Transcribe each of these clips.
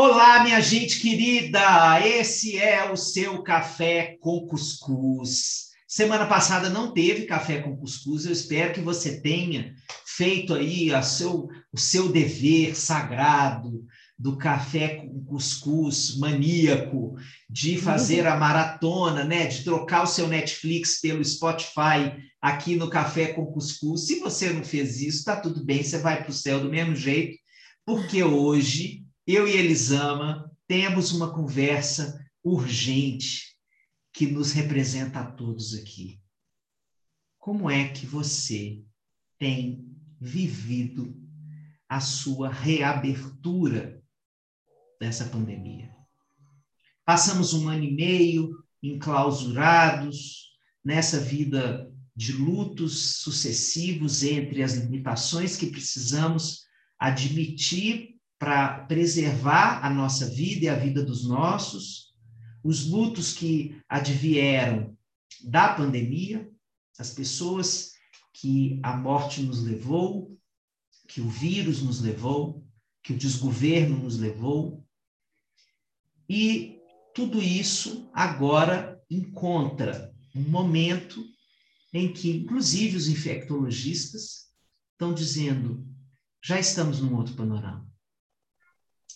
Olá, minha gente querida! Esse é o seu café com cuscuz. Semana passada não teve café com cuscuz, eu espero que você tenha feito aí a seu, o seu dever sagrado do café com cuscuz maníaco, de fazer a maratona, né, de trocar o seu Netflix pelo Spotify aqui no café com cuscuz. Se você não fez isso, tá tudo bem, você vai para o céu do mesmo jeito, porque hoje eu e Elisama temos uma conversa urgente que nos representa a todos aqui. Como é que você tem vivido a sua reabertura dessa pandemia? Passamos um ano e meio enclausurados nessa vida de lutos sucessivos entre as limitações que precisamos admitir para preservar a nossa vida e a vida dos nossos, os lutos que advieram da pandemia, as pessoas que a morte nos levou, que o vírus nos levou, que o desgoverno nos levou. E tudo isso agora encontra um momento em que, inclusive, os infectologistas estão dizendo: já estamos num outro panorama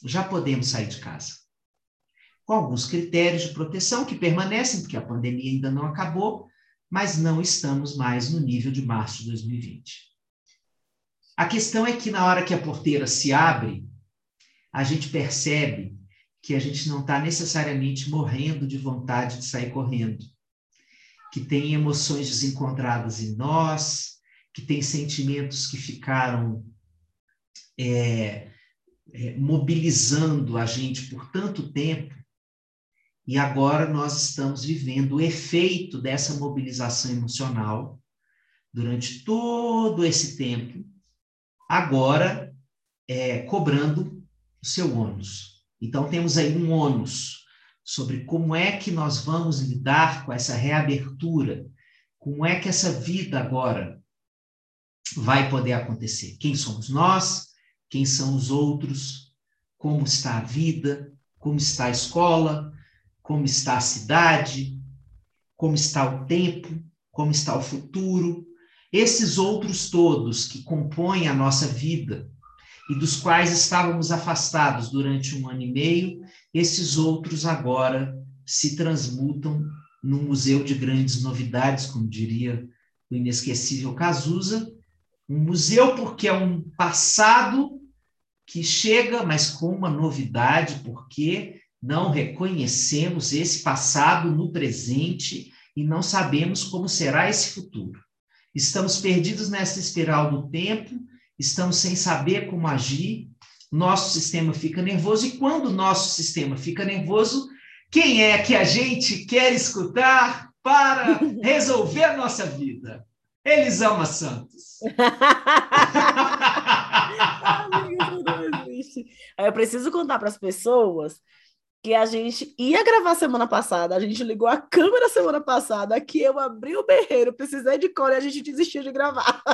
já podemos sair de casa. Com alguns critérios de proteção que permanecem, porque a pandemia ainda não acabou, mas não estamos mais no nível de março de 2020. A questão é que na hora que a porteira se abre, a gente percebe que a gente não está necessariamente morrendo de vontade de sair correndo, que tem emoções desencontradas em nós, que tem sentimentos que ficaram é, é, mobilizando a gente por tanto tempo, e agora nós estamos vivendo o efeito dessa mobilização emocional durante todo esse tempo, agora é, cobrando o seu ônus. Então, temos aí um ônus sobre como é que nós vamos lidar com essa reabertura, como é que essa vida agora vai poder acontecer. Quem somos nós? Quem são os outros, como está a vida, como está a escola, como está a cidade, como está o tempo, como está o futuro, esses outros todos que compõem a nossa vida e dos quais estávamos afastados durante um ano e meio, esses outros agora se transmutam num museu de grandes novidades, como diria o inesquecível Cazuza, um museu porque é um passado que chega, mas com uma novidade, porque não reconhecemos esse passado no presente e não sabemos como será esse futuro. Estamos perdidos nessa espiral do tempo, estamos sem saber como agir, nosso sistema fica nervoso, e quando o nosso sistema fica nervoso, quem é que a gente quer escutar para resolver a nossa vida? Elisama Santos. Aí eu preciso contar para as pessoas que a gente ia gravar semana passada, a gente ligou a câmera semana passada, que eu abri o berreiro, precisei de cola e a gente desistiu de gravar.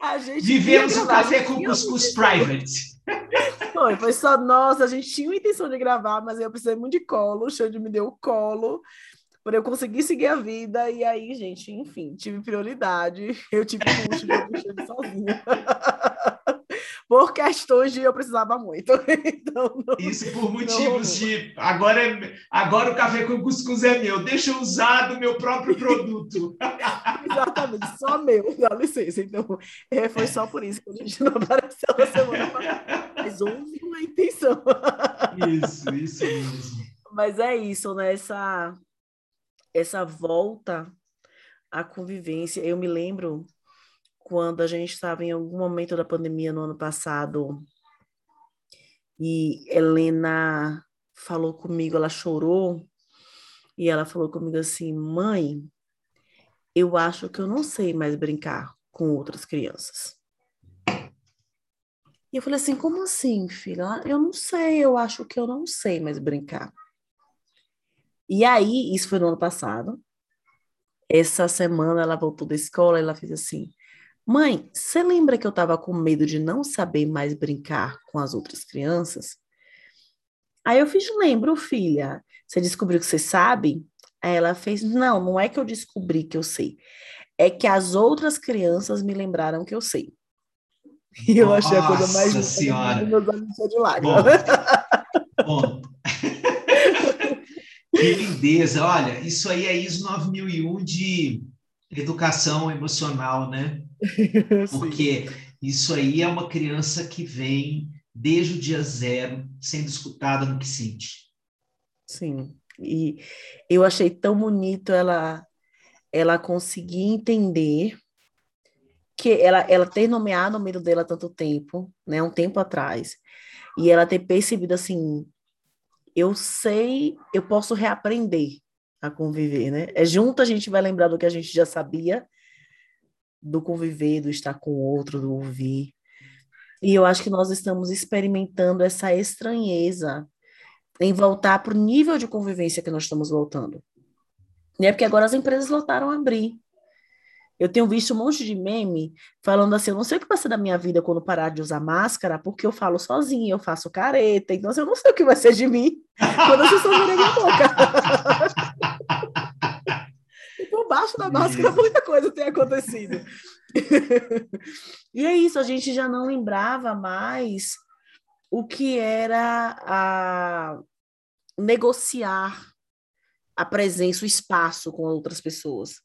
a gente Vivemos o café com cuscuz private. Foi, foi só nós, a gente tinha a intenção de gravar, mas eu precisei muito de colo, o Xande me deu o colo para eu conseguir seguir a vida. E aí, gente, enfim, tive prioridade. Eu tive luxo de eu sozinha. Por questões de eu precisava muito. Então, não, Isso por motivos de agora, é, agora o café com cuscuz é meu, deixa eu usar do meu próprio produto. Exatamente, só meu, dá licença. Então, é, foi só por isso que a gente não apareceu na semana passada. Mas houve uma intenção. Isso, isso mesmo. Mas é isso, né? Essa, essa volta à convivência. Eu me lembro quando a gente estava em algum momento da pandemia no ano passado e Helena falou comigo, ela chorou e ela falou comigo assim: mãe, eu acho que eu não sei mais brincar com outras crianças. E eu falei assim: como assim, filha? Eu não sei, eu acho que eu não sei mais brincar. E aí, isso foi no ano passado. Essa semana ela voltou da escola, ela fez assim: Mãe, você lembra que eu estava com medo de não saber mais brincar com as outras crianças? Aí eu fiz, lembro, filha. Você descobriu que você sabe? Aí ela fez, não, não é que eu descobri que eu sei. É que as outras crianças me lembraram que eu sei. E eu Nossa achei a coisa mais senhora. meus de lágrimas. Bom, bom. que lindeza. Olha, isso aí é ISO 9001 de educação emocional, né? Porque isso aí é uma criança que vem desde o dia zero, sendo escutada no que sente. Sim, e eu achei tão bonito ela ela conseguir entender que ela, ela ter nomeado o medo dela tanto tempo, né, um tempo atrás, e ela ter percebido assim, eu sei, eu posso reaprender a conviver, né? É junto a gente vai lembrar do que a gente já sabia, do conviver, do estar com o outro, do ouvir. E eu acho que nós estamos experimentando essa estranheza em voltar para o nível de convivência que nós estamos voltando. Né? Porque agora as empresas voltaram a abrir. Eu tenho visto um monte de meme falando assim: eu não sei o que vai ser da minha vida quando parar de usar máscara, porque eu falo sozinha, eu faço careta, então assim, eu não sei o que vai ser de mim quando as pessoas virem minha boca. Por baixo da máscara, muita coisa tem acontecido. e é isso, a gente já não lembrava mais o que era a negociar a presença, o espaço com outras pessoas.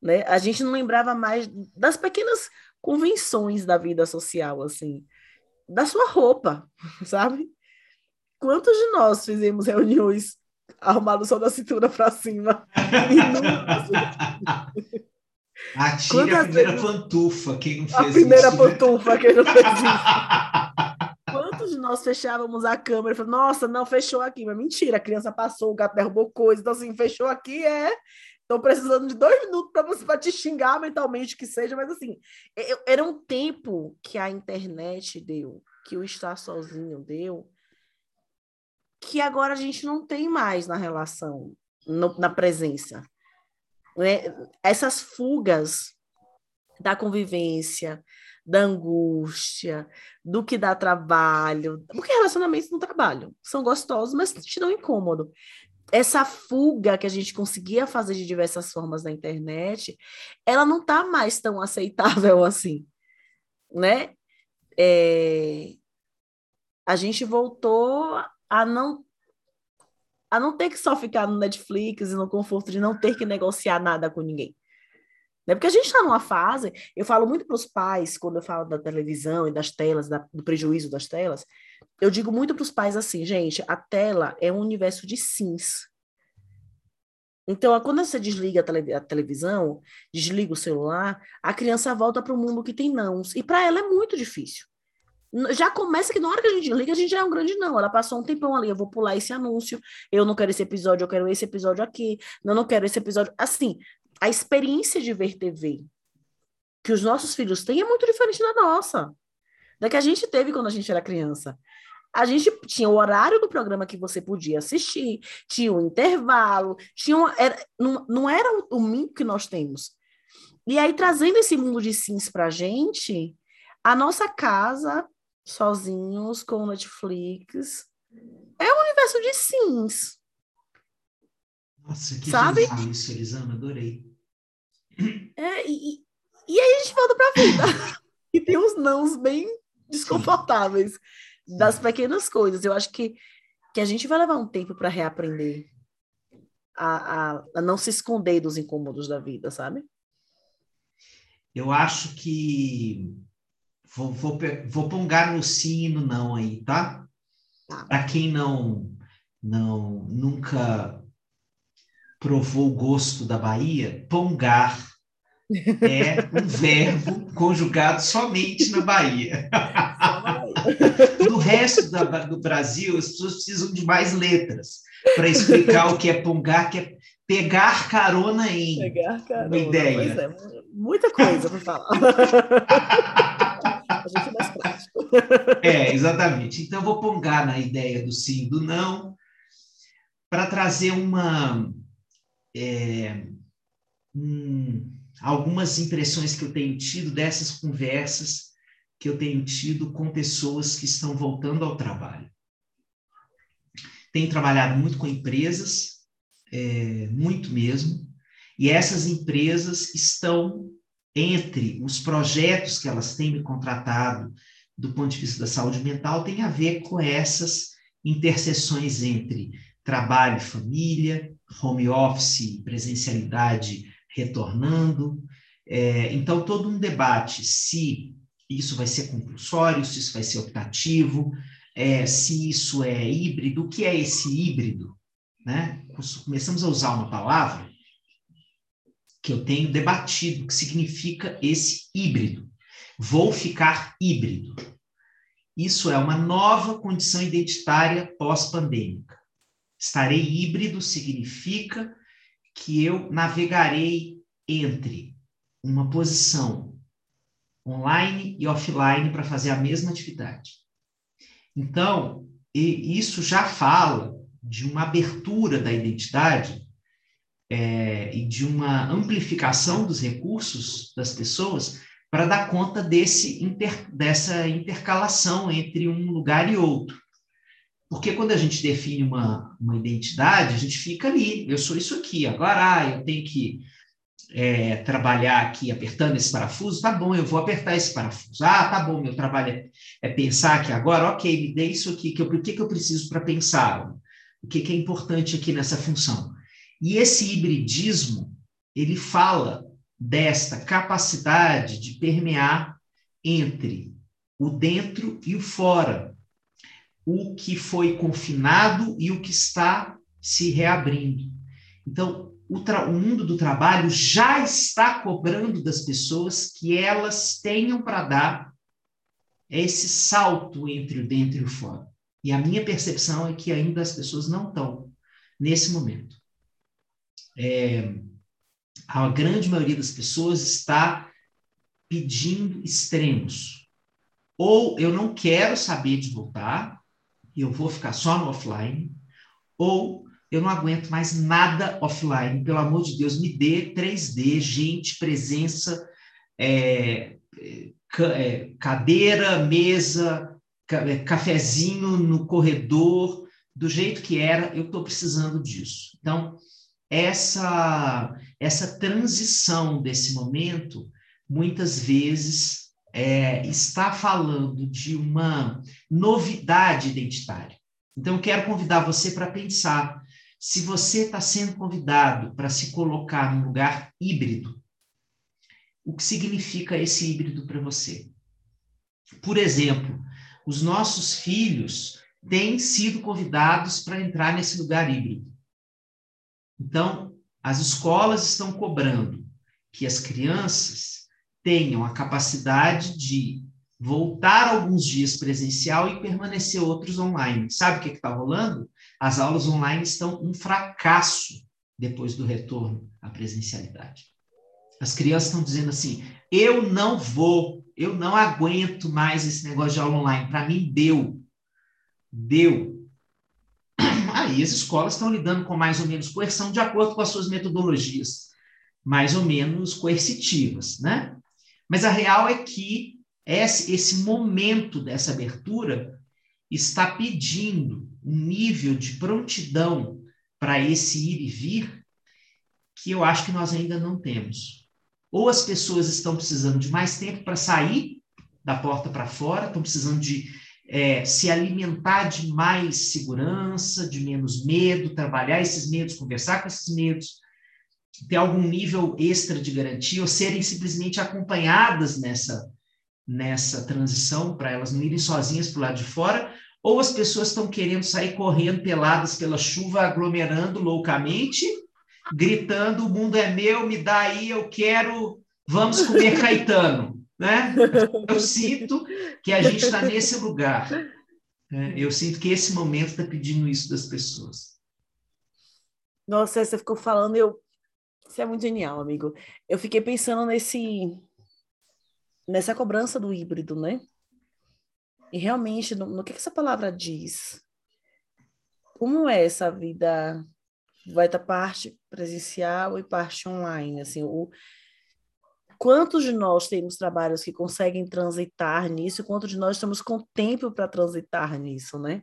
Né? A gente não lembrava mais das pequenas convenções da vida social, assim, da sua roupa, sabe? Quantos de nós fizemos reuniões arrumados só da cintura para cima? Atire a primeira vezes... pantufa, quem não fez a primeira isso, né? pantufa, né? quem não fez isso. Quantos de nós fechávamos a câmera e falamos, nossa, não, fechou aqui, mas mentira, a criança passou, o gato derrubou coisa, então assim, fechou aqui é Estou precisando de dois minutos para você pra te xingar mentalmente que seja, mas assim, eu, era um tempo que a internet deu, que o estar sozinho deu, que agora a gente não tem mais na relação, no, na presença. Né? Essas fugas da convivência, da angústia, do que dá trabalho, porque relacionamentos no trabalho são gostosos, mas te dão incômodo essa fuga que a gente conseguia fazer de diversas formas na internet, ela não está mais tão aceitável assim, né? É... A gente voltou a não a não ter que só ficar no Netflix e no conforto de não ter que negociar nada com ninguém. Né? Porque a gente está numa fase, eu falo muito para os pais, quando eu falo da televisão e das telas, da, do prejuízo das telas, eu digo muito para os pais assim, gente, a tela é um universo de sims. Então, quando você desliga a, tele, a televisão, desliga o celular, a criança volta para o mundo que tem nãos. E para ela é muito difícil. Já começa que na hora que a gente liga, a gente já é um grande não. Ela passou um tempão ali, eu vou pular esse anúncio, eu não quero esse episódio, eu quero esse episódio aqui, não, não quero esse episódio. Assim, a experiência de ver TV que os nossos filhos têm é muito diferente da nossa, da que a gente teve quando a gente era criança a gente tinha o horário do programa que você podia assistir, tinha o intervalo, tinha uma, era, não, não era o, o que nós temos. E aí, trazendo esse mundo de sims para a gente, a nossa casa, sozinhos, com Netflix, é um universo de sims. Nossa, que sabe? isso, Elisana, adorei. É, e, e aí a gente volta para a vida. e tem uns nãos bem desconfortáveis. Sim das pequenas coisas. Eu acho que, que a gente vai levar um tempo para reaprender a, a, a, não se esconder dos incômodos da vida, sabe? Eu acho que vou, vou, vou pongar no sim e no não aí, tá? tá. Para quem não, não nunca provou o gosto da Bahia, pongar é um verbo conjugado somente na Bahia. No resto da, do Brasil, as pessoas precisam de mais letras para explicar o que é pongar, que é pegar carona em. Pegar carona. Uma ideia. É, muita coisa para falar. É exatamente. Então, vou pongar na ideia do sim e do não para trazer uma. É, algumas impressões que eu tenho tido dessas conversas que eu tenho tido com pessoas que estão voltando ao trabalho. Tenho trabalhado muito com empresas, é, muito mesmo, e essas empresas estão entre os projetos que elas têm me contratado do ponto de vista da saúde mental, tem a ver com essas interseções entre trabalho e família, home office, presencialidade retornando. É, então, todo um debate se isso vai ser compulsório, se isso vai ser optativo, é, se isso é híbrido, o que é esse híbrido? Né? Começamos a usar uma palavra que eu tenho debatido, que significa esse híbrido. Vou ficar híbrido. Isso é uma nova condição identitária pós-pandêmica. Estarei híbrido significa que eu navegarei entre uma posição online e offline para fazer a mesma atividade. Então, isso já fala de uma abertura da identidade é, e de uma amplificação dos recursos das pessoas para dar conta desse inter, dessa intercalação entre um lugar e outro. Porque quando a gente define uma, uma identidade, a gente fica ali, eu sou isso aqui, agora ah, eu tenho que é, trabalhar aqui apertando esse parafuso, tá bom, eu vou apertar esse parafuso. Ah, tá bom, meu trabalho é, é pensar aqui agora, ok, me dê isso aqui, que eu, o que, que eu preciso para pensar? O que, que é importante aqui nessa função? E esse hibridismo, ele fala desta capacidade de permear entre o dentro e o fora, o que foi confinado e o que está se reabrindo. Então, o, o, mundo do trabalho já está cobrando das pessoas que elas tenham para dar esse salto entre o dentro e o fora. E a minha percepção é que ainda as pessoas não estão nesse momento é, a grande maioria das pessoas está pedindo extremos. Ou eu não quero saber de voltar, eu vou ficar só no offline, ou eu não aguento mais nada offline. Pelo amor de Deus, me dê 3D, gente, presença, é, é, cadeira, mesa, é, cafezinho no corredor, do jeito que era, eu estou precisando disso. Então, essa, essa transição desse momento, muitas vezes, é, está falando de uma novidade identitária. Então, eu quero convidar você para pensar se você está sendo convidado para se colocar num lugar híbrido, o que significa esse híbrido para você? Por exemplo, os nossos filhos têm sido convidados para entrar nesse lugar híbrido. Então, as escolas estão cobrando que as crianças tenham a capacidade de voltar alguns dias presencial e permanecer outros online. Sabe o que está rolando? As aulas online estão um fracasso depois do retorno à presencialidade. As crianças estão dizendo assim: eu não vou, eu não aguento mais esse negócio de aula online. Para mim, deu. Deu. Aí as escolas estão lidando com mais ou menos coerção de acordo com as suas metodologias mais ou menos coercitivas, né? Mas a real é que esse, esse momento dessa abertura está pedindo um nível de prontidão para esse ir e vir que eu acho que nós ainda não temos. Ou as pessoas estão precisando de mais tempo para sair da porta para fora, estão precisando de é, se alimentar de mais segurança, de menos medo, trabalhar esses medos, conversar com esses medos, ter algum nível extra de garantia ou serem simplesmente acompanhadas nessa, nessa transição para elas não irem sozinhas para o lado de fora, ou as pessoas estão querendo sair correndo peladas pela chuva, aglomerando loucamente, gritando: o mundo é meu, me dá aí, eu quero, vamos comer Caetano né? Eu sinto que a gente está nesse lugar. Né? Eu sinto que esse momento está pedindo isso das pessoas. Nossa, você ficou falando, eu. Isso é muito genial, amigo. Eu fiquei pensando nesse nessa cobrança do híbrido, né? E realmente, no, no que, que essa palavra diz? Como é essa vida? Vai estar parte presencial e parte online, assim, o, quantos de nós temos trabalhos que conseguem transitar nisso, quantos de nós estamos com tempo para transitar nisso, né?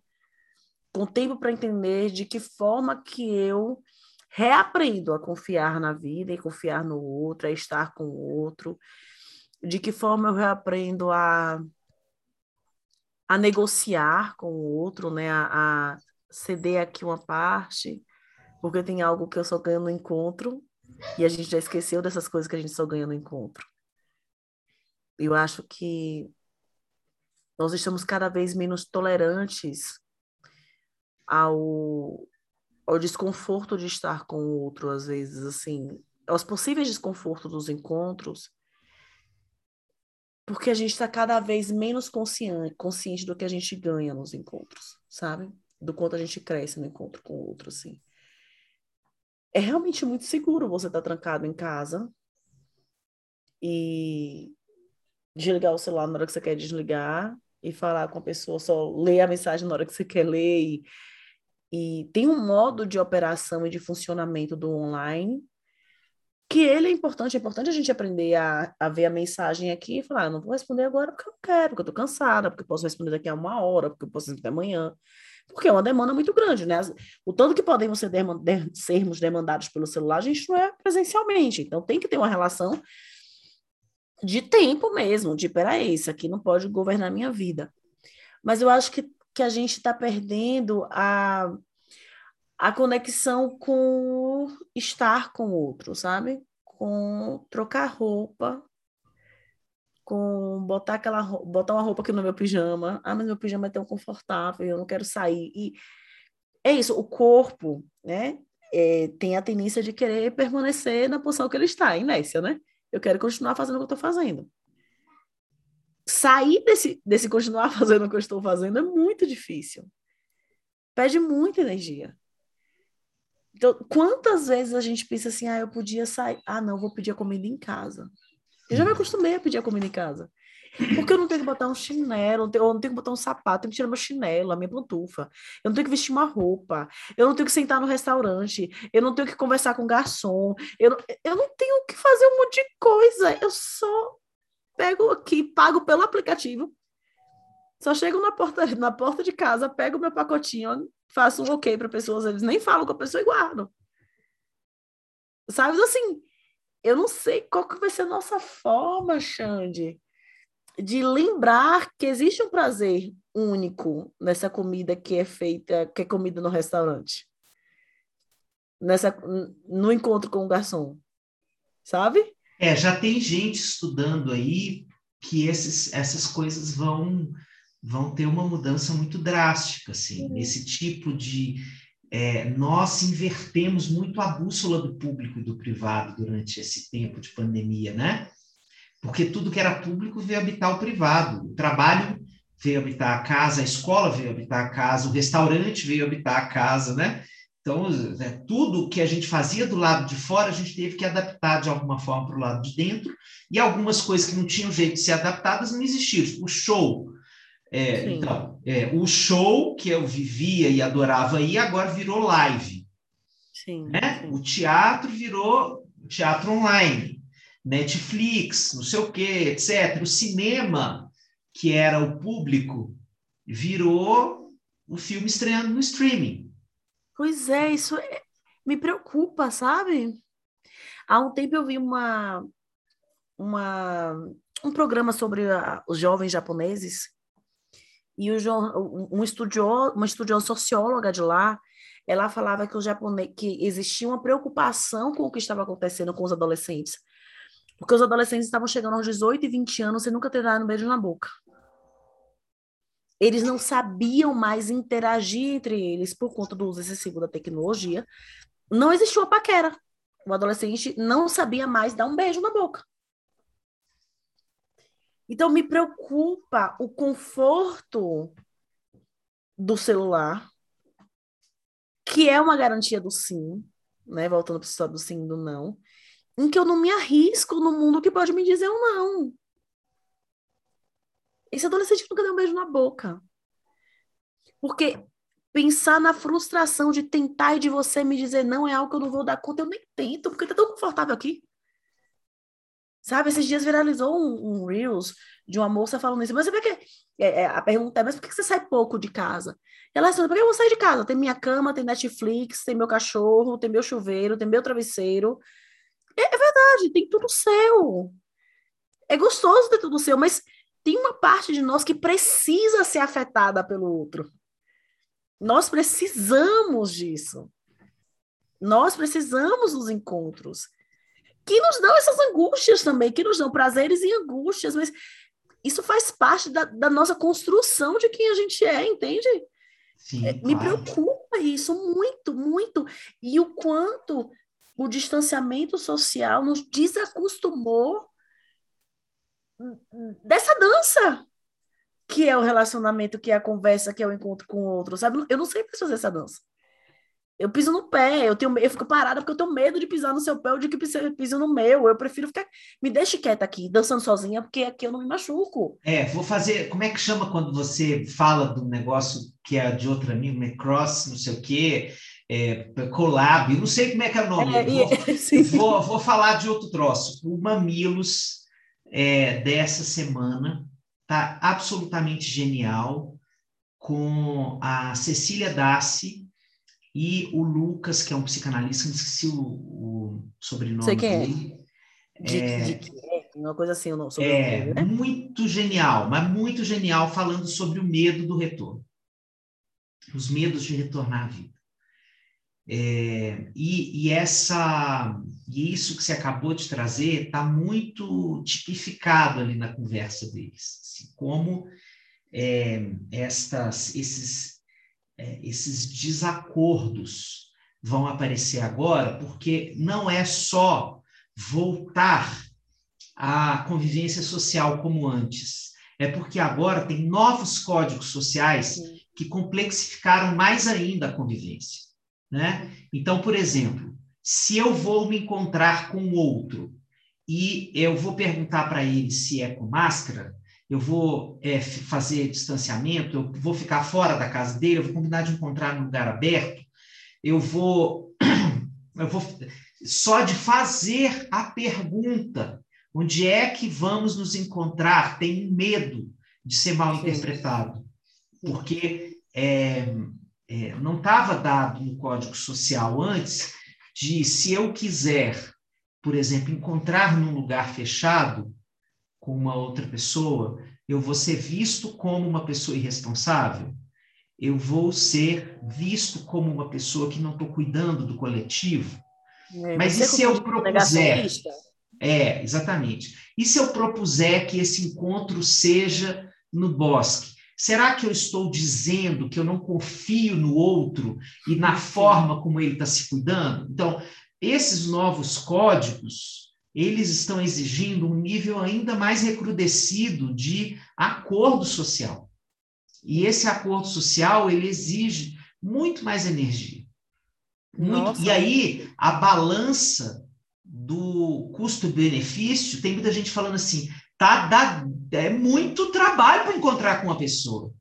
Com tempo para entender de que forma que eu reaprendo a confiar na vida e confiar no outro, a estar com o outro, de que forma eu reaprendo a, a negociar com o outro, né? A, a ceder aqui uma parte, porque tem algo que eu só ganho no encontro e a gente já esqueceu dessas coisas que a gente só ganha no encontro. Eu acho que nós estamos cada vez menos tolerantes ao, ao desconforto de estar com o outro, às vezes, assim, aos possíveis desconfortos dos encontros, porque a gente está cada vez menos consciente, consciente do que a gente ganha nos encontros, sabe? Do quanto a gente cresce no encontro com o outro, assim. É realmente muito seguro você estar tá trancado em casa e desligar o celular na hora que você quer desligar e falar com a pessoa, só ler a mensagem na hora que você quer ler e e tem um modo de operação e de funcionamento do online que ele é importante, é importante a gente aprender a, a ver a mensagem aqui e falar, ah, não vou responder agora porque eu não quero, porque eu tô cansada, porque eu posso responder daqui a uma hora, porque eu posso responder amanhã, porque é uma demanda muito grande, né? O tanto que podemos ser demand sermos demandados pelo celular, a gente não é presencialmente, então tem que ter uma relação de tempo mesmo, de peraí, isso aqui não pode governar minha vida. Mas eu acho que que a gente está perdendo a, a conexão com estar com o outro, sabe? Com trocar roupa, com botar aquela botar uma roupa aqui no meu pijama. Ah, mas meu pijama é tão confortável, eu não quero sair. E é isso, o corpo, né? É, tem a tendência de querer permanecer na posição que ele está, inércia, né? Eu quero continuar fazendo o que eu estou fazendo sair desse, desse continuar fazendo o que eu estou fazendo é muito difícil. Pede muita energia. Então, quantas vezes a gente pensa assim, ah, eu podia sair, ah, não, vou pedir a comida em casa. Eu já me acostumei a pedir a comida em casa. Porque eu não tenho que botar um chinelo, eu não tenho que botar um sapato, tenho que tirar meu chinelo, a minha pantufa. Eu não tenho que vestir uma roupa. Eu não tenho que sentar no restaurante. Eu não tenho que conversar com o garçom. Eu não, eu não tenho que fazer um monte de coisa. Eu só pego aqui, pago pelo aplicativo. Só chego na porta, na porta de casa, pego meu pacotinho, faço um ok para pessoas, eles nem falam com a pessoa e guardam. Sabe, assim, eu não sei qual que vai ser a nossa forma, Xande, de lembrar que existe um prazer único nessa comida que é feita, que é comida no restaurante. Nessa, no encontro com o garçom. Sabe? É, já tem gente estudando aí que esses, essas coisas vão vão ter uma mudança muito drástica, assim, uhum. esse tipo de é, nós invertemos muito a bússola do público e do privado durante esse tempo de pandemia, né? Porque tudo que era público veio habitar o privado, o trabalho veio habitar a casa, a escola veio habitar a casa, o restaurante veio habitar a casa, né? Então, né, tudo que a gente fazia do lado de fora, a gente teve que adaptar de alguma forma para o lado de dentro, e algumas coisas que não tinham jeito de ser adaptadas não existiam. O show. É, então, é, o show que eu vivia e adorava aí agora virou live. Sim, né? Sim. O teatro virou teatro online, Netflix, não sei o quê, etc. O cinema, que era o público, virou o filme estreando no streaming. Pois é, isso é, me preocupa, sabe? Há um tempo eu vi uma, uma, um programa sobre a, os jovens japoneses e o, um estudio, uma estudiosa socióloga de lá, ela falava que, o japonês, que existia uma preocupação com o que estava acontecendo com os adolescentes. Porque os adolescentes estavam chegando aos 18 e 20 anos sem nunca ter dado um beijo na boca. Eles não sabiam mais interagir entre eles por conta do uso excessivo da tecnologia. Não existia uma paquera. O adolescente não sabia mais dar um beijo na boca. Então, me preocupa o conforto do celular, que é uma garantia do sim, né? Voltando para o do sim e do não, em que eu não me arrisco no mundo que pode me dizer um não. Esse adolescente nunca deu um beijo na boca. Porque pensar na frustração de tentar e de você me dizer não é algo que eu não vou dar conta, eu nem tento, porque tá tão confortável aqui. Sabe, esses dias viralizou um, um Reels de uma moça falando isso, mas por que. É, é, a pergunta é, mas por que você sai pouco de casa? Ela responde, porque eu vou sair de casa? Tem minha cama, tem Netflix, tem meu cachorro, tem meu chuveiro, tem meu travesseiro. É, é verdade, tem tudo seu. É gostoso ter tudo seu, mas tem uma parte de nós que precisa ser afetada pelo outro. Nós precisamos disso. Nós precisamos dos encontros que nos dão essas angústias também, que nos dão prazeres e angústias, mas isso faz parte da, da nossa construção de quem a gente é, entende? Sim, é, Me preocupa isso muito, muito. E o quanto o distanciamento social nos desacostumou dessa dança que é o relacionamento, que é a conversa, que é o encontro com o outro, sabe? Eu não sei fazer essa dança. Eu piso no pé, eu tenho eu fico parada porque eu tenho medo de pisar no seu pé ou de que piso no meu. Eu prefiro ficar. Me deixe quieta aqui, dançando sozinha, porque aqui eu não me machuco. É, vou fazer. Como é que chama quando você fala do negócio que é de outro amigo, né? cross, não sei o quê, é, collab, não sei como é que é o nome. É, vou, vou, vou, falar de outro troço. O Mamilos é, dessa semana tá absolutamente genial com a Cecília Dassi e o Lucas, que é um psicanalista, não esqueci o, o sobrenome Sei quem é. dele. É, de, uma coisa assim, não, sobre é nome, né? muito genial, mas muito genial falando sobre o medo do retorno, os medos de retornar à vida. É, e, e, essa e isso que você acabou de trazer está muito tipificado ali na conversa deles, assim, como é, estas esses é, esses desacordos vão aparecer agora, porque não é só voltar à convivência social como antes, é porque agora tem novos códigos sociais que complexificaram mais ainda a convivência. Né? Então, por exemplo, se eu vou me encontrar com outro e eu vou perguntar para ele se é com máscara, eu vou é, fazer distanciamento, eu vou ficar fora da casa dele, eu vou combinar de encontrar num lugar aberto, eu vou, eu vou só de fazer a pergunta, onde é que vamos nos encontrar, tem medo de ser mal interpretado, porque é, é, não estava dado no Código Social antes de se eu quiser, por exemplo, encontrar num lugar fechado, com uma outra pessoa, eu vou ser visto como uma pessoa irresponsável? Eu vou ser visto como uma pessoa que não estou cuidando do coletivo? É, Mas e se eu propuser... É, exatamente. E se eu propuser que esse encontro seja no bosque? Será que eu estou dizendo que eu não confio no outro e na forma como ele está se cuidando? Então, esses novos códigos eles estão exigindo um nível ainda mais recrudescido de acordo social. E esse acordo social, ele exige muito mais energia. Muito, e aí, a balança do custo-benefício, tem muita gente falando assim, tá, dá, é muito trabalho para encontrar com uma pessoa.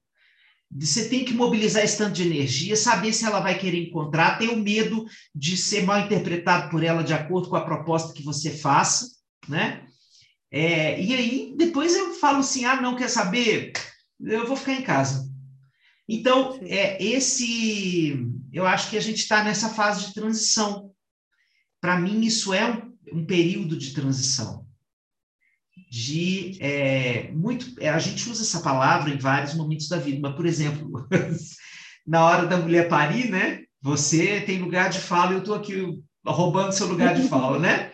Você tem que mobilizar esse tanto de energia, saber se ela vai querer encontrar, ter o medo de ser mal interpretado por ela de acordo com a proposta que você faça, né? É, e aí, depois eu falo assim: ah, não quer saber? Eu vou ficar em casa. Então, é esse. Eu acho que a gente está nessa fase de transição. Para mim, isso é um, um período de transição de é, muito. É, a gente usa essa palavra em vários momentos da vida, mas, por exemplo, na hora da mulher parir, né? Você tem lugar de fala e eu estou aqui roubando seu lugar de fala, né?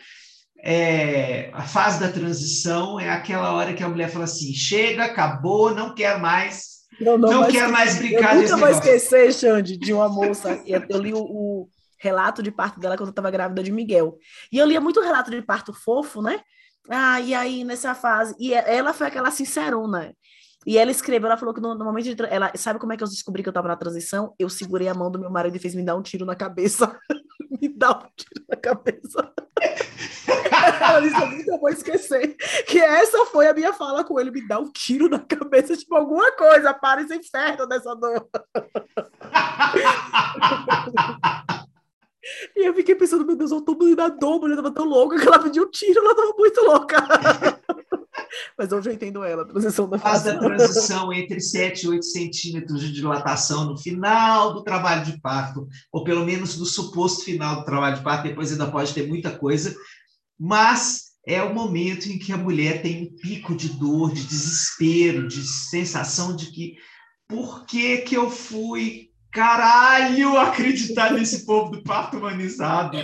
É, a fase da transição é aquela hora que a mulher fala assim: chega, acabou, não quero mais. Não, não, não quero mais brincar eu nunca vou esquecer, Xande, de uma moça. Eu li o, o relato de parto dela quando eu estava grávida de Miguel. E eu lia muito relato de parto fofo, né? Ah, e aí nessa fase. E ela foi aquela sincerona. E ela escreveu, ela falou que no, no momento de. Ela, sabe como é que eu descobri que eu tava na transição? Eu segurei a mão do meu marido e fez me dar um tiro na cabeça. me dá um tiro na cabeça. ela disse, eu nunca vou esquecer. Que essa foi a minha fala com ele: me dá um tiro na cabeça, tipo, alguma coisa, para esse inferno dessa dor. E eu fiquei pensando, meu Deus, eu tô da dobra, ela tava tão louca que ela pediu um tiro, ela tava muito louca. Mas hoje eu entendo ela, a transição da Faz da transição entre 7 e 8 centímetros de dilatação no final do trabalho de parto, ou pelo menos no suposto final do trabalho de parto, depois ainda pode ter muita coisa, mas é o momento em que a mulher tem um pico de dor, de desespero, de sensação de que por que que eu fui caralho acreditar nesse povo do parto humanizado?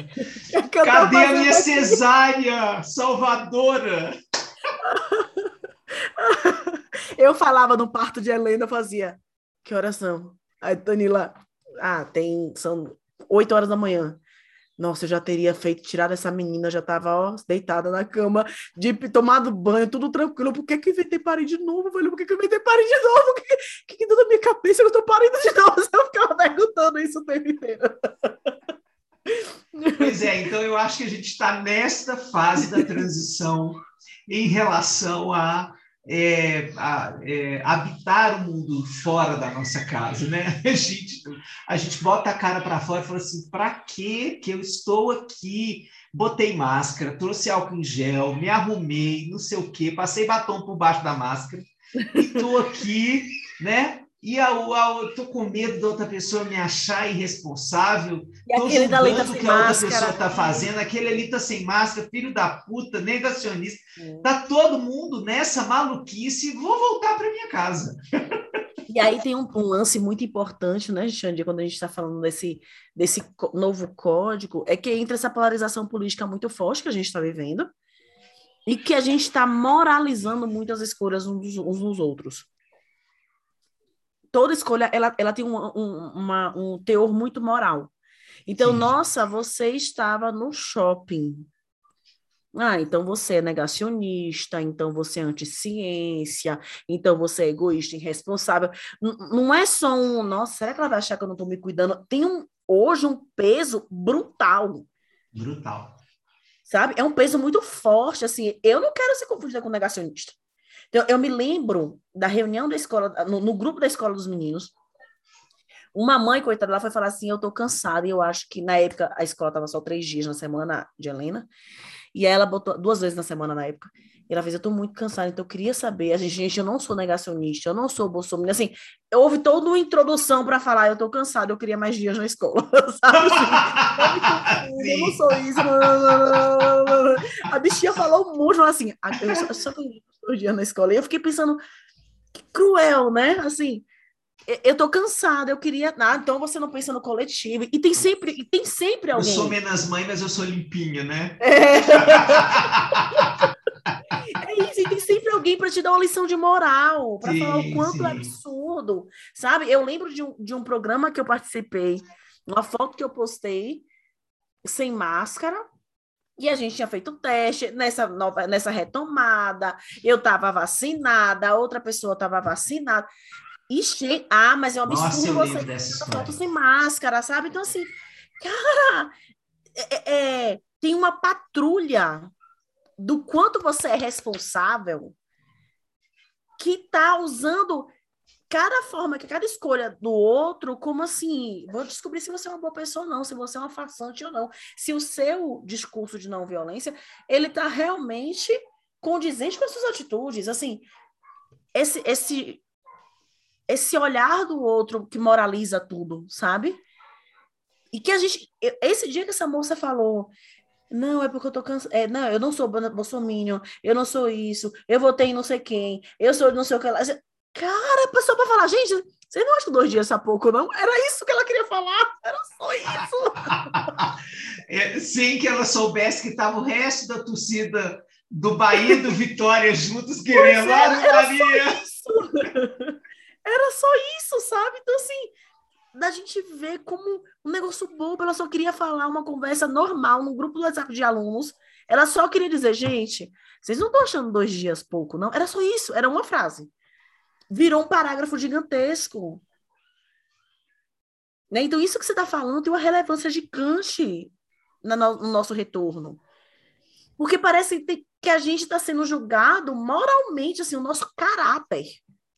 Cadê a minha cesárea salvadora? Eu falava no parto de Helena, fazia que horas são? Aí Danila, ah, tem são 8 horas da manhã. Nossa, eu já teria feito, tirado essa menina, já estava ó, deitada na cama, de tomado banho, tudo tranquilo. Por que que inventei parir de novo, velho? Por que que eu inventei parir de novo? O que que, que deu na minha cabeça que eu tô parindo de novo? Eu ficava perguntando isso o tempo inteiro. Pois é, então eu acho que a gente está nesta fase da transição em relação a é, a, é, habitar o mundo fora da nossa casa, né? A gente, a gente bota a cara para fora e fala assim: para que que eu estou aqui? Botei máscara, trouxe álcool em gel, me arrumei, não sei o quê, passei batom por baixo da máscara e estou aqui, né? E ao, ao, tô com medo da outra pessoa me achar irresponsável, e tô julgando tá o que a outra máscara. pessoa está fazendo, aquele ali tá sem máscara, filho da puta, negacionista. Hum. Tá todo mundo nessa maluquice, vou voltar para minha casa. E aí tem um, um, lance muito importante, né, Xandia, quando a gente está falando desse, desse novo código, é que entra essa polarização política muito forte que a gente está vivendo e que a gente está moralizando muitas escolhas uns, uns nos outros toda escolha ela, ela tem um, um, uma, um teor muito moral. Então, Sim. nossa, você estava no shopping. Ah, então você é negacionista, então você é anti-ciência, então você é egoísta, irresponsável. N não é só um, nossa, será que ela vai achar que eu não estou me cuidando? Tem um, hoje um peso brutal. Brutal. Sabe? É um peso muito forte, assim, eu não quero ser confundida com negacionista. Então, eu me lembro da reunião da escola, no, no grupo da escola dos meninos, uma mãe, coitada, ela foi falar assim: Eu tô cansada, e eu acho que na época a escola tava só três dias na semana de Helena, e ela botou duas vezes na semana na época. E ela fez: Eu tô muito cansada, então eu queria saber. A gente, gente, eu não sou negacionista, eu não sou bolsominion. Assim, houve toda uma introdução para falar: Eu tô cansada, eu queria mais dias na escola, sabe? Assim, eu não sou isso. A bichinha falou muito, assim, eu só, só dois dias na escola. E eu fiquei pensando, que cruel, né? Assim, eu tô cansada, eu queria. Ah, então você não pensa no coletivo. E tem sempre, e tem sempre alguém. Eu sou menos mãe, mas eu sou limpinha, né? É isso, e tem sempre alguém para te dar uma lição de moral, para falar o quanto sim. é absurdo. Sabe? Eu lembro de um, de um programa que eu participei, uma foto que eu postei sem máscara, e a gente tinha feito teste nessa nova, nessa retomada. Eu estava vacinada, outra pessoa estava vacinada. E che... Ah, mas é um absurdo Nossa, você foto sem máscara, sabe? Então, assim, cara, é, é, é, tem uma patrulha do quanto você é responsável que está usando cada forma, que cada escolha do outro, como assim, vou descobrir se você é uma boa pessoa ou não, se você é uma farsante ou não, se o seu discurso de não violência, ele está realmente condizente com as suas atitudes, assim, esse, esse, esse olhar do outro que moraliza tudo, sabe? E que a gente, esse dia que essa moça falou, não, é porque eu tô cansada. É, não, eu não sou bolsominion, eu não sou isso, eu votei em não sei quem, eu sou não sei o que lá. Cara, a pessoa para falar, gente, você não acha que dois dias é pouco, não? Era isso que ela queria falar, era só isso. é, sem que ela soubesse que estava o resto da torcida do Bahia e do Vitória juntos querendo. Era, era Maria! Só isso. Era só isso, sabe? Então, assim, da gente ver como um negócio bobo, ela só queria falar uma conversa normal num grupo do WhatsApp de alunos. Ela só queria dizer, gente, vocês não estão achando dois dias pouco, não? Era só isso, era uma frase virou um parágrafo gigantesco. Né? Então, isso que você está falando tem uma relevância gigante no, no nosso retorno. Porque parece que a gente está sendo julgado moralmente, assim, o nosso caráter,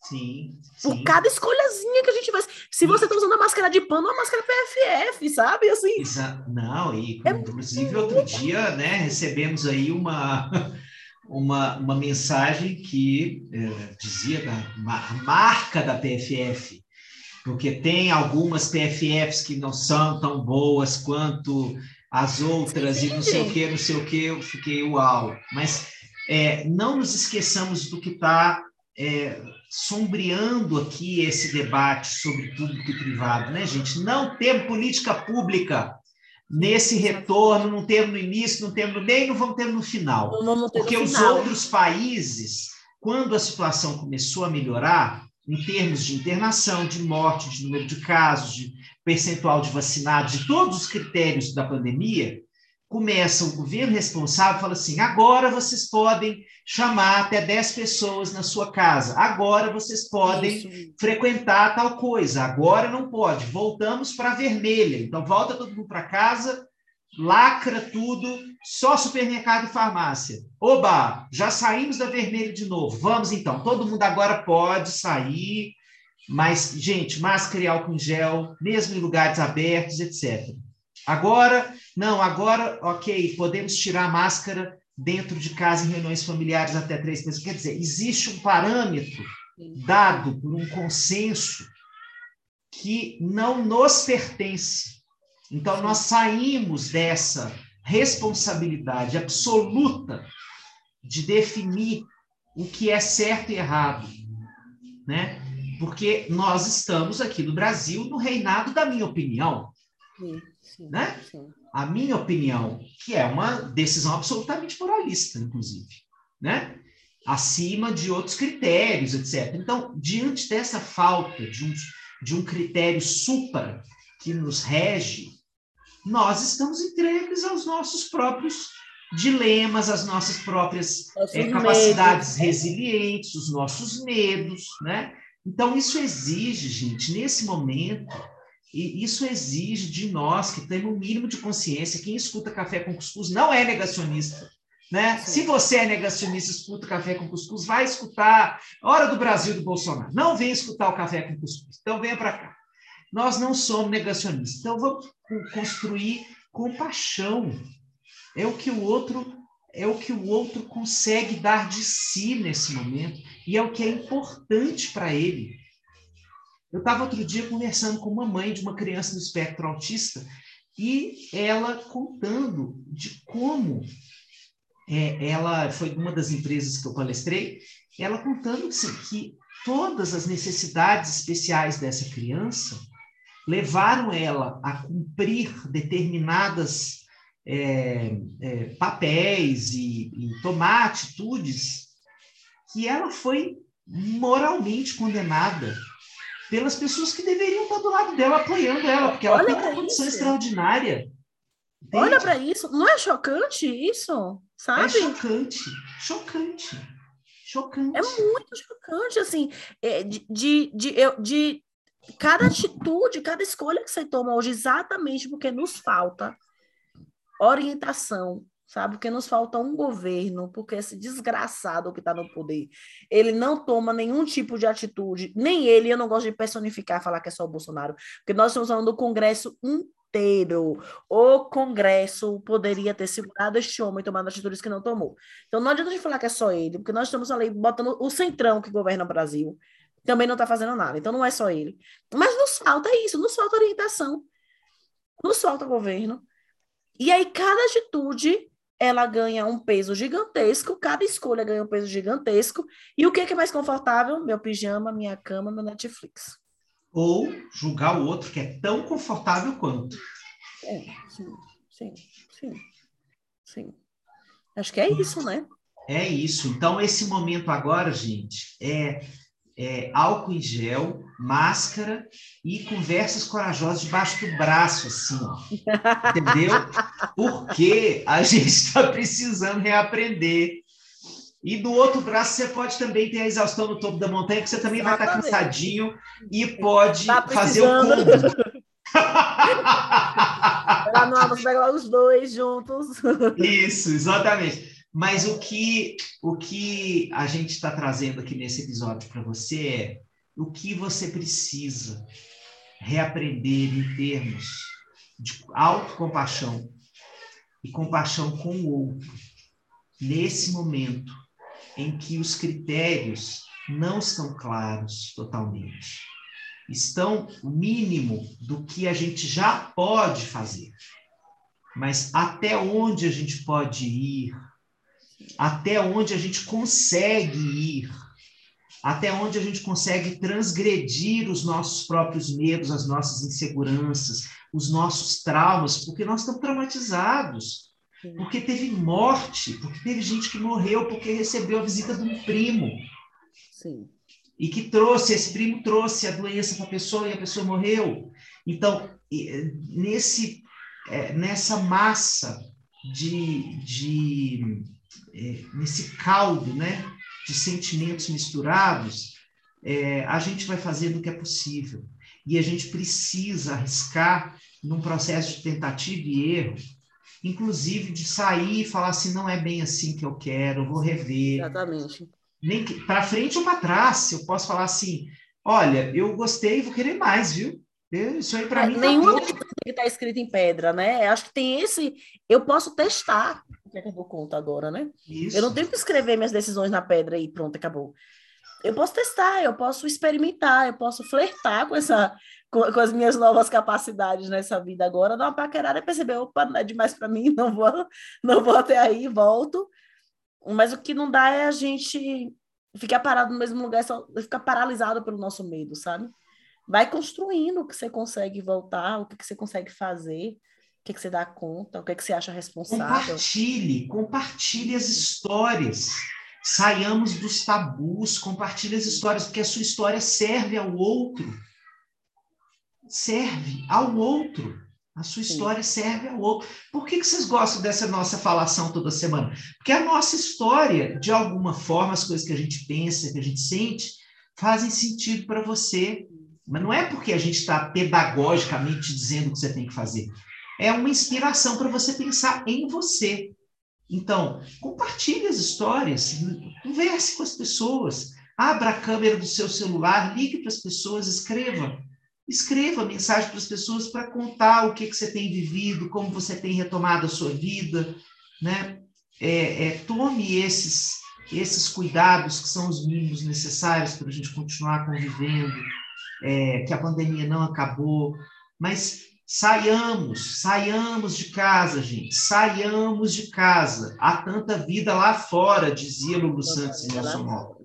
Sim, Por sim. cada escolhazinha que a gente faz. Se você tá usando a máscara de pano, a máscara PFF, sabe? Assim. Exa- Não, e É inclusive outro dia, né, recebemos aí uma, uma, uma mensagem que eh, dizia da a marca da PFF, porque tem algumas PFFs que não são tão boas quanto as outras e não sei o que, não sei o que, eu fiquei uau. Mas eh, não nos esqueçamos do que está sombreando aqui esse debate sobre público e privado, né, gente? Não temos política pública nesse retorno, não temos no início, não temos no meio, não vamos ter no final. Ter no Porque os final. outros países, quando a situação começou a melhorar, em termos de internação, de morte, de número de casos, de percentual de vacinados, de todos os critérios da pandemia, começa o governo responsável fala assim: agora vocês podem chamar até 10 pessoas na sua casa, agora vocês podem Isso. frequentar tal coisa. Agora não pode. Voltamos para a vermelha. Então volta todo mundo para casa, lacra tudo, só supermercado e farmácia. Oba, já saímos da vermelha de novo. Vamos então. Todo mundo agora pode sair, mas gente, máscara e álcool em gel, mesmo em lugares abertos, etc. Agora, não, agora, ok, podemos tirar a máscara dentro de casa em reuniões familiares até três pessoas. Quer dizer, existe um parâmetro dado por um consenso que não nos pertence. Então, nós saímos dessa responsabilidade absoluta de definir o que é certo e errado, né? Porque nós estamos aqui no Brasil no reinado da minha opinião, Sim, sim, Né? sim. a minha opinião, que é uma decisão absolutamente moralista, inclusive, né? Acima de outros critérios, etc. Então, diante dessa falta de um, de um critério supra que nos rege, nós estamos entregues aos nossos próprios dilemas, às nossas próprias é, medos. capacidades resilientes, os nossos medos, né? Então, isso exige, gente, nesse momento, e isso exige de nós que temos um mínimo de consciência. Quem escuta café com cuscuz não é negacionista. Né? Sim. Se você é negacionista, escuta café com cuscuz, vai escutar Hora do Brasil do Bolsonaro. Não vem escutar o café com cuscuz. Então venha para cá. Nós não somos negacionistas. Então vamos co- construir compaixão. É o que o outro é o que o outro consegue dar de si nesse momento e é o que é importante para ele. Eu estava outro dia conversando com uma mãe de uma criança no espectro autista e ela contando de como é, ela foi uma das empresas que eu palestrei, ela contando assim, que todas as necessidades especiais dessa criança levaram ela a cumprir determinadas é, é, papéis e, e tomar atitudes que ela foi moralmente condenada pelas pessoas que deveriam estar do lado dela, apoiando ela, porque ela Olha tem uma condição isso. extraordinária. Olha Entende? para isso. Não é chocante isso? É Sabe? chocante, chocante, chocante. É muito chocante, assim, é, de, de, de, eu- de cada atitude, cada escolha que você toma hoje, exatamente porque nos falta orientação, sabe? Porque nos falta um governo, porque esse desgraçado que está no poder, ele não toma nenhum tipo de atitude, nem ele, eu não gosto de personificar, falar que é só o Bolsonaro, porque nós estamos falando do Congresso inteiro. O Congresso poderia ter segurado este homem tomando atitudes que não tomou. Então não adianta a gente falar que é só ele, porque nós estamos ali botando o centrão que governa o Brasil, também não está fazendo nada. Então não é só ele. Mas nos falta isso, nos falta orientação, nos falta governo. E aí cada atitude ela ganha um peso gigantesco, cada escolha ganha um peso gigantesco. E o que é, que é mais confortável? Meu pijama, minha cama, meu Netflix. Ou julgar o outro que é tão confortável quanto. É, sim, sim, sim, sim. Acho que é isso, né? É isso. Então, esse momento agora, gente, é, é álcool em gel, máscara e conversas corajosas debaixo do braço, assim, ó. Entendeu? Porque a gente está precisando reaprender. E do outro braço você pode também ter a exaustão no topo da montanha, que você também vai estar Exatamente. cansadinho e pode Tá fazer o combo. Lá no você pega lá os dois juntos. Isso, exatamente. Mas o que, o que a gente está trazendo aqui nesse episódio para você é o que você precisa reaprender em termos de autocompaixão e compaixão com o outro, nesse momento em que os critérios não estão claros totalmente. Estão o mínimo do que a gente já pode fazer. Mas até onde a gente pode ir, até onde a gente consegue ir, até onde a gente consegue transgredir os nossos próprios medos, as nossas inseguranças, os nossos traumas, porque nós estamos traumatizados, porque teve morte, porque teve gente que morreu porque recebeu a visita de um primo. Sim. E que trouxe, esse primo trouxe a doença para a pessoa e a pessoa morreu. Então, nesse, é, nessa massa de, de é, nesse caldo, né? De sentimentos misturados, é, a gente vai fazendo o que é possível. E a gente precisa arriscar num processo de tentativa e erro, inclusive de sair e falar assim, não é bem assim que eu quero, vou rever. Exatamente. Nem para frente ou para trás, eu posso falar assim, olha, eu gostei, vou querer mais, viu? Isso aí para é, mim. Nenhuma tá que está escrita em pedra, né? Acho que tem esse. Eu posso testar que acabou conta agora, né? Isso. Eu não tenho que escrever minhas decisões na pedra e pronto, acabou. Eu posso testar, eu posso experimentar, eu posso flertar com essa com, com as minhas novas capacidades nessa vida agora, dar uma paquerada e perceber, opa, não é demais para mim, não vou, não vou até aí, volto. Mas o que não dá é a gente ficar parado no mesmo lugar, só ficar paralisado pelo nosso medo, sabe? Vai construindo o que você consegue voltar, o que você consegue fazer o que, que você dá conta? O que, que você acha responsável? Compartilhe, compartilhe as histórias. Saiamos dos tabus, compartilhe as histórias, porque a sua história serve ao outro. Serve ao outro. A sua história Sim. serve ao outro. Por que, que vocês gostam dessa nossa falação toda semana? Porque a nossa história, de alguma forma, as coisas que a gente pensa, que a gente sente, fazem sentido para você. Mas não é porque a gente está pedagogicamente dizendo o que você tem que fazer é uma inspiração para você pensar em você. Então, compartilhe as histórias, converse com as pessoas, abra a câmera do seu celular, ligue para as pessoas, escreva. Escreva mensagem para as pessoas para contar o que, que você tem vivido, como você tem retomado a sua vida. Né? É, é, tome esses, esses cuidados que são os mínimos necessários para a gente continuar convivendo, é, que a pandemia não acabou, mas Saiamos, saiamos de casa, gente, saiamos de casa. Há tanta vida lá fora, dizia Lulu Santos em Nacional.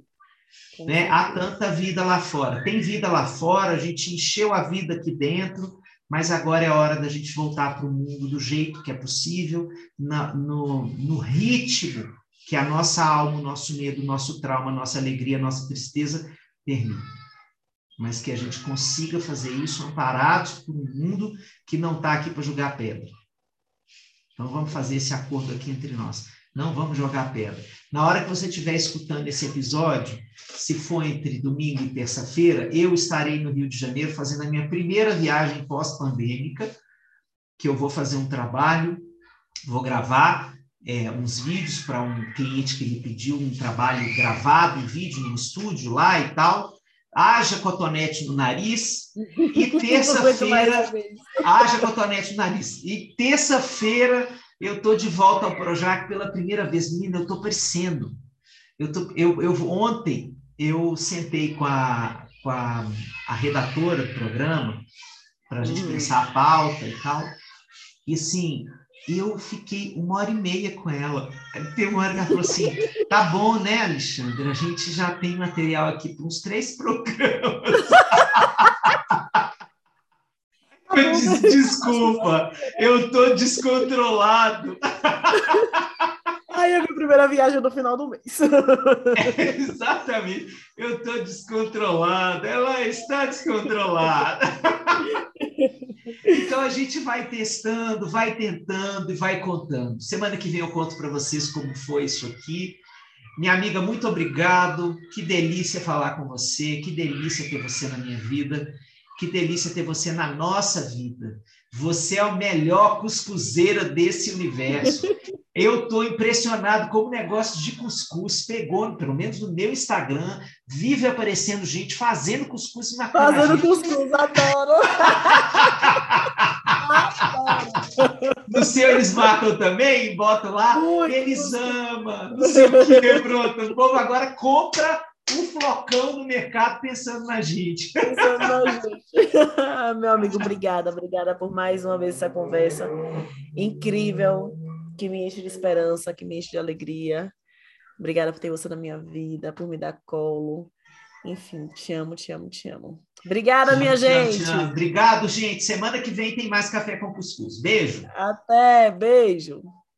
Né? Há tanta vida lá fora. Tem vida lá fora, a gente encheu a vida aqui dentro, mas agora é hora da gente voltar para o mundo do jeito que é possível, na, no, no ritmo que a nossa alma, o nosso medo, o nosso trauma, a nossa alegria, a nossa tristeza permite mas que a gente consiga fazer isso amparados por um mundo que não está aqui para jogar pedra. Então vamos fazer esse acordo aqui entre nós. Não vamos jogar pedra. Na hora que você estiver escutando esse episódio, se for entre domingo e terça-feira, eu estarei no Rio de Janeiro fazendo a minha primeira viagem pós-pandêmica, que eu vou fazer um trabalho, vou gravar é, uns vídeos para um cliente que me pediu um trabalho gravado em vídeo no estúdio lá e tal haja cotonete no nariz, e terça-feira, haja cotonete no nariz. E terça-feira eu estou de volta ao Projac pela primeira vez. Menina, eu estou parecendo. Eu, tô, eu, eu, ontem eu sentei com a, com a, a redatora do programa para a gente uhum. pensar a pauta e tal. E assim, eu fiquei uma hora e meia com ela. Tem uma hora que ela falou assim: tá bom, né, Alexandre? A gente já tem material aqui para uns três programas. eu disse, desculpa, eu tô descontrolado. Aí é a minha primeira viagem no final do mês. É, exatamente. Eu tô descontrolado. Ela está descontrolada. Então a gente vai testando, vai tentando e vai contando. Semana que vem eu conto para vocês como foi isso aqui. Minha amiga, muito obrigado. Que delícia falar com você, que delícia ter você na minha vida, que delícia ter você na nossa vida. Você é a melhor cuscuzeira desse universo. Eu estou impressionado como o negócio de cuscuz pegou, pelo menos no meu Instagram, vive aparecendo gente fazendo cuscuz e Fazendo cuscuz, adoro! No seu eles marcam também, botam lá, muito, eles amam, não sei o que, pronto. O povo agora compra um flocão no mercado pensando na gente. Pensando na gente. Meu amigo, obrigada, obrigada por mais uma vez essa conversa incrível, que me enche de esperança, que me enche de alegria. Obrigada por ter você na minha vida, por me dar colo. Enfim, te amo, te amo, te amo. Obrigada, te minha gente. Te amo, Obrigado, gente. Semana que vem tem mais café com cuscuz. Beijo. Até, beijo.